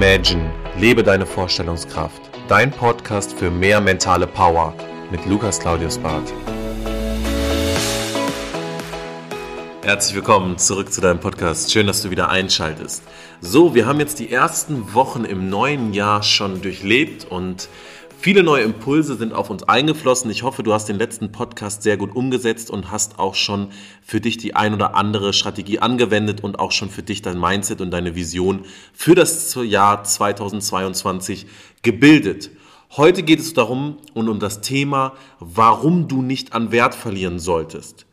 Imagine, lebe deine Vorstellungskraft. Dein Podcast für mehr mentale Power mit Lukas Claudius Barth. Herzlich willkommen zurück zu deinem Podcast. Schön, dass du wieder einschaltest. So, wir haben jetzt die ersten Wochen im neuen Jahr schon durchlebt und Viele neue Impulse sind auf uns eingeflossen. Ich hoffe, du hast den letzten Podcast sehr gut umgesetzt und hast auch schon für dich die ein oder andere Strategie angewendet und auch schon für dich dein Mindset und deine Vision für das Jahr 2022 gebildet. Heute geht es darum und um das Thema, warum du nicht an Wert verlieren solltest.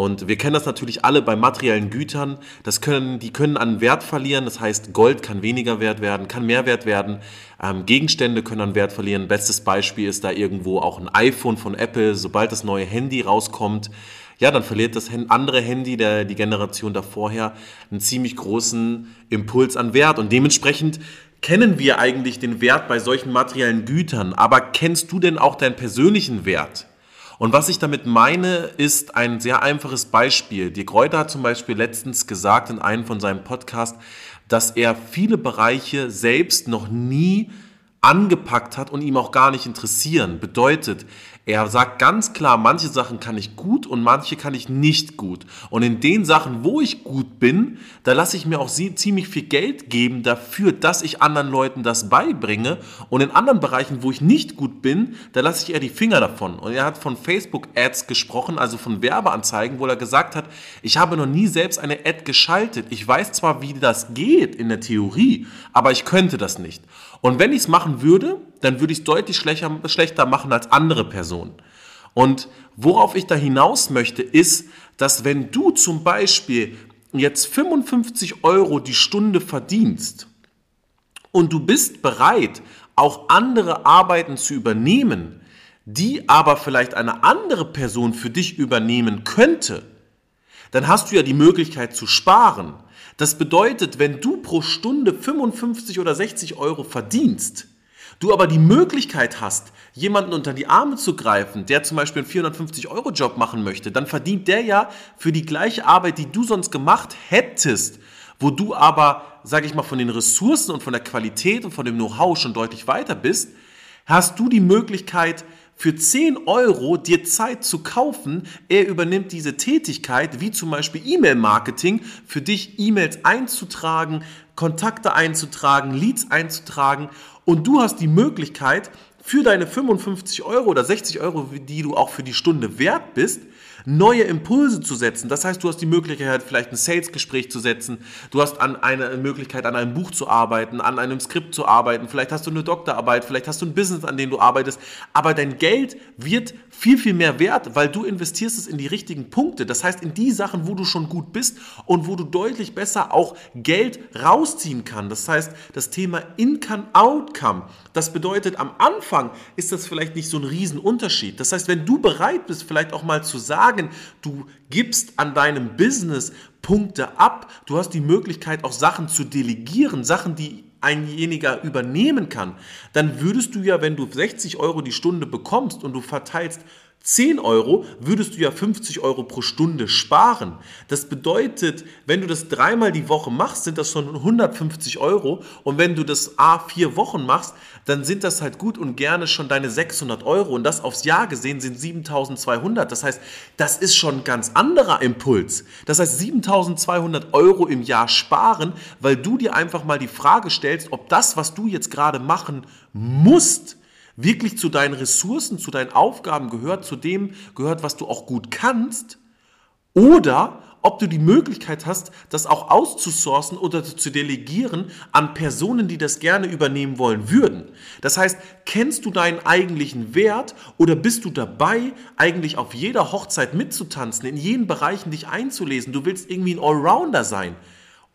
Und wir kennen das natürlich alle bei materiellen Gütern. Das können, die können an Wert verlieren. Das heißt, Gold kann weniger wert werden, kann mehr wert werden. Ähm, Gegenstände können an Wert verlieren. Bestes Beispiel ist da irgendwo auch ein iPhone von Apple. Sobald das neue Handy rauskommt, ja, dann verliert das andere Handy, der, die Generation davorher, einen ziemlich großen Impuls an Wert. Und dementsprechend kennen wir eigentlich den Wert bei solchen materiellen Gütern. Aber kennst du denn auch deinen persönlichen Wert? Und was ich damit meine, ist ein sehr einfaches Beispiel. Die Kräuter hat zum Beispiel letztens gesagt in einem von seinem Podcast, dass er viele Bereiche selbst noch nie angepackt hat und ihm auch gar nicht interessieren. Bedeutet, er sagt ganz klar, manche Sachen kann ich gut und manche kann ich nicht gut. Und in den Sachen, wo ich gut bin, da lasse ich mir auch ziemlich viel Geld geben dafür, dass ich anderen Leuten das beibringe. Und in anderen Bereichen, wo ich nicht gut bin, da lasse ich eher die Finger davon. Und er hat von Facebook-Ads gesprochen, also von Werbeanzeigen, wo er gesagt hat, ich habe noch nie selbst eine Ad geschaltet. Ich weiß zwar, wie das geht in der Theorie, aber ich könnte das nicht. Und wenn ich es machen würde, dann würde ich es deutlich schlechter, schlechter machen als andere Personen. Und worauf ich da hinaus möchte, ist, dass wenn du zum Beispiel jetzt 55 Euro die Stunde verdienst und du bist bereit, auch andere Arbeiten zu übernehmen, die aber vielleicht eine andere Person für dich übernehmen könnte, dann hast du ja die Möglichkeit zu sparen. Das bedeutet, wenn du pro Stunde 55 oder 60 Euro verdienst, du aber die Möglichkeit hast, jemanden unter die Arme zu greifen, der zum Beispiel einen 450-Euro-Job machen möchte, dann verdient der ja für die gleiche Arbeit, die du sonst gemacht hättest, wo du aber, sage ich mal, von den Ressourcen und von der Qualität und von dem Know-how schon deutlich weiter bist, hast du die Möglichkeit, für 10 Euro dir Zeit zu kaufen. Er übernimmt diese Tätigkeit, wie zum Beispiel E-Mail-Marketing, für dich E-Mails einzutragen, Kontakte einzutragen, Leads einzutragen und du hast die Möglichkeit, für deine 55 Euro oder 60 Euro, die du auch für die Stunde wert bist, neue Impulse zu setzen. Das heißt, du hast die Möglichkeit, vielleicht ein Sales-Gespräch zu setzen. Du hast an eine Möglichkeit, an einem Buch zu arbeiten, an einem Skript zu arbeiten. Vielleicht hast du eine Doktorarbeit, vielleicht hast du ein Business, an dem du arbeitest. Aber dein Geld wird viel, viel mehr wert, weil du investierst es in die richtigen Punkte. Das heißt, in die Sachen, wo du schon gut bist und wo du deutlich besser auch Geld rausziehen kannst. Das heißt, das Thema Income Outcome. Das bedeutet, am Anfang ist das vielleicht nicht so ein Riesenunterschied. Das heißt, wenn du bereit bist, vielleicht auch mal zu sagen, sagen, du gibst an deinem Business Punkte ab, du hast die Möglichkeit auch Sachen zu delegieren, Sachen, die einjeniger übernehmen kann, dann würdest du ja, wenn du 60 Euro die Stunde bekommst und du verteilst 10 Euro würdest du ja 50 Euro pro Stunde sparen. Das bedeutet, wenn du das dreimal die Woche machst, sind das schon 150 Euro. Und wenn du das A vier Wochen machst, dann sind das halt gut und gerne schon deine 600 Euro. Und das aufs Jahr gesehen sind 7200. Das heißt, das ist schon ein ganz anderer Impuls. Das heißt, 7200 Euro im Jahr sparen, weil du dir einfach mal die Frage stellst, ob das, was du jetzt gerade machen musst, wirklich zu deinen Ressourcen, zu deinen Aufgaben gehört, zu dem gehört, was du auch gut kannst, oder ob du die Möglichkeit hast, das auch auszusourcen oder zu delegieren an Personen, die das gerne übernehmen wollen würden. Das heißt, kennst du deinen eigentlichen Wert oder bist du dabei, eigentlich auf jeder Hochzeit mitzutanzen, in jeden Bereichen dich einzulesen? Du willst irgendwie ein Allrounder sein.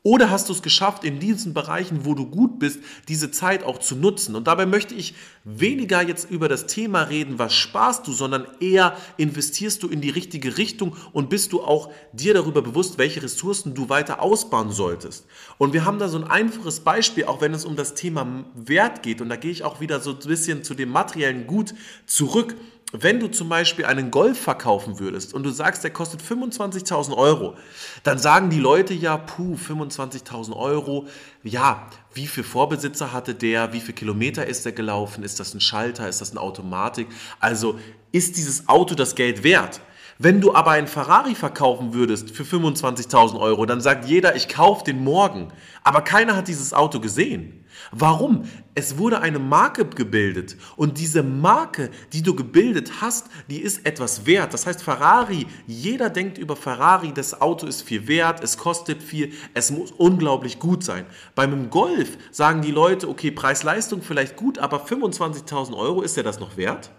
Oder hast du es geschafft, in diesen Bereichen, wo du gut bist, diese Zeit auch zu nutzen? Und dabei möchte ich weniger jetzt über das Thema reden, was sparst du, sondern eher investierst du in die richtige Richtung und bist du auch dir darüber bewusst, welche Ressourcen du weiter ausbauen solltest. Und wir haben da so ein einfaches Beispiel, auch wenn es um das Thema Wert geht. Und da gehe ich auch wieder so ein bisschen zu dem materiellen Gut zurück. Wenn du zum Beispiel einen Golf verkaufen würdest und du sagst, der kostet 25.000 Euro, dann sagen die Leute ja, puh, 25.000 Euro, ja, wie viel Vorbesitzer hatte der, wie viele Kilometer ist der gelaufen, ist das ein Schalter, ist das eine Automatik, also ist dieses Auto das Geld wert? Wenn du aber einen Ferrari verkaufen würdest für 25.000 Euro, dann sagt jeder, ich kaufe den morgen. Aber keiner hat dieses Auto gesehen. Warum? Es wurde eine Marke gebildet und diese Marke, die du gebildet hast, die ist etwas wert. Das heißt, Ferrari, jeder denkt über Ferrari, das Auto ist viel wert, es kostet viel, es muss unglaublich gut sein. Beim Golf sagen die Leute, okay, Preis-Leistung vielleicht gut, aber 25.000 Euro, ist der das noch wert?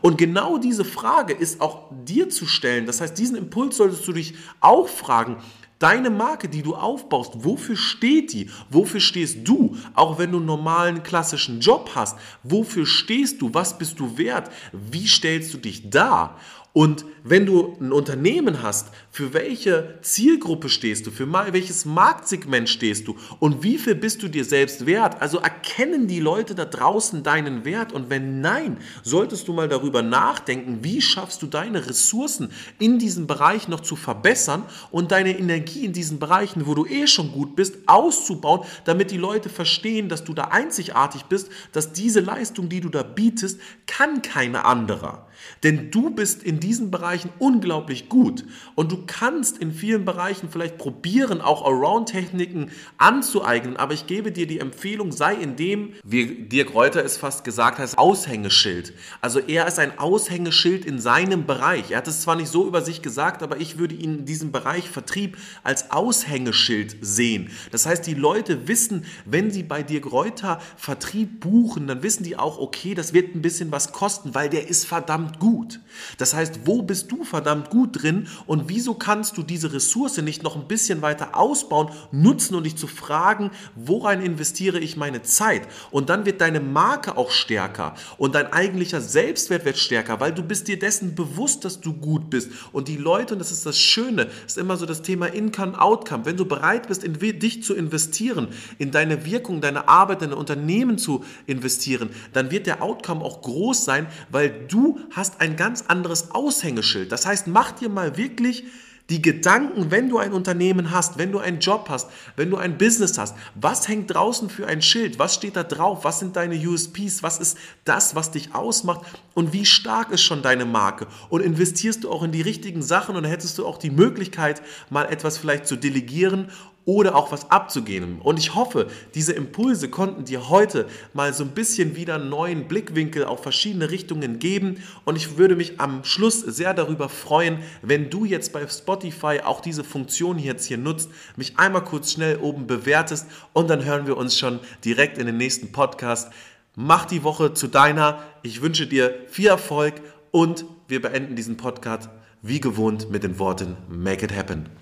Und genau diese Frage ist auch dir zu stellen. Das heißt, diesen Impuls solltest du dich auch fragen. Deine Marke, die du aufbaust, wofür steht die? Wofür stehst du? Auch wenn du einen normalen klassischen Job hast, wofür stehst du? Was bist du wert? Wie stellst du dich dar? Und wenn du ein Unternehmen hast, für welche Zielgruppe stehst du, für welches Marktsegment stehst du und wie viel bist du dir selbst wert? Also erkennen die Leute da draußen deinen Wert und wenn nein, solltest du mal darüber nachdenken, wie schaffst du deine Ressourcen in diesem Bereich noch zu verbessern und deine Energie in diesen Bereichen, wo du eh schon gut bist, auszubauen, damit die Leute verstehen, dass du da einzigartig bist, dass diese Leistung, die du da bietest, kann keine anderer. Denn du bist in diesen Bereichen unglaublich gut und du kannst in vielen Bereichen vielleicht probieren, auch Around-Techniken anzueignen, aber ich gebe dir die Empfehlung, sei in dem, wie Dirk Reuter es fast gesagt hat, Aushängeschild. Also er ist ein Aushängeschild in seinem Bereich. Er hat es zwar nicht so über sich gesagt, aber ich würde ihn in diesem Bereich Vertrieb als Aushängeschild sehen. Das heißt, die Leute wissen, wenn sie bei Dirk Reuter Vertrieb buchen, dann wissen die auch, okay, das wird ein bisschen was kosten, weil der ist verdammt gut. Das heißt, wo bist du verdammt gut drin und wieso kannst du diese Ressource nicht noch ein bisschen weiter ausbauen, nutzen und dich zu fragen, worein investiere ich meine Zeit? Und dann wird deine Marke auch stärker und dein eigentlicher Selbstwert wird stärker, weil du bist dir dessen bewusst, dass du gut bist. Und die Leute, und das ist das Schöne, ist immer so das Thema Income, Outcome. Wenn du bereit bist, in dich zu investieren, in deine Wirkung, deine Arbeit, deine Unternehmen zu investieren, dann wird der Outcome auch groß sein, weil du hast ein ganz anderes Aushängeschild. Das heißt, mach dir mal wirklich die Gedanken, wenn du ein Unternehmen hast, wenn du einen Job hast, wenn du ein Business hast, was hängt draußen für ein Schild? Was steht da drauf? Was sind deine USPs? Was ist das, was dich ausmacht? Und wie stark ist schon deine Marke? Und investierst du auch in die richtigen Sachen und hättest du auch die Möglichkeit, mal etwas vielleicht zu delegieren oder auch was abzugehen. Und ich hoffe, diese Impulse konnten dir heute mal so ein bisschen wieder einen neuen Blickwinkel auf verschiedene Richtungen geben. Und ich würde mich am Schluss sehr darüber freuen, wenn du jetzt bei Spotify auch diese Funktion jetzt hier nutzt, mich einmal kurz schnell oben bewertest und dann hören wir uns schon direkt in den nächsten Podcast. Mach die Woche zu deiner. Ich wünsche dir viel Erfolg und wir beenden diesen Podcast wie gewohnt mit den Worten Make it happen.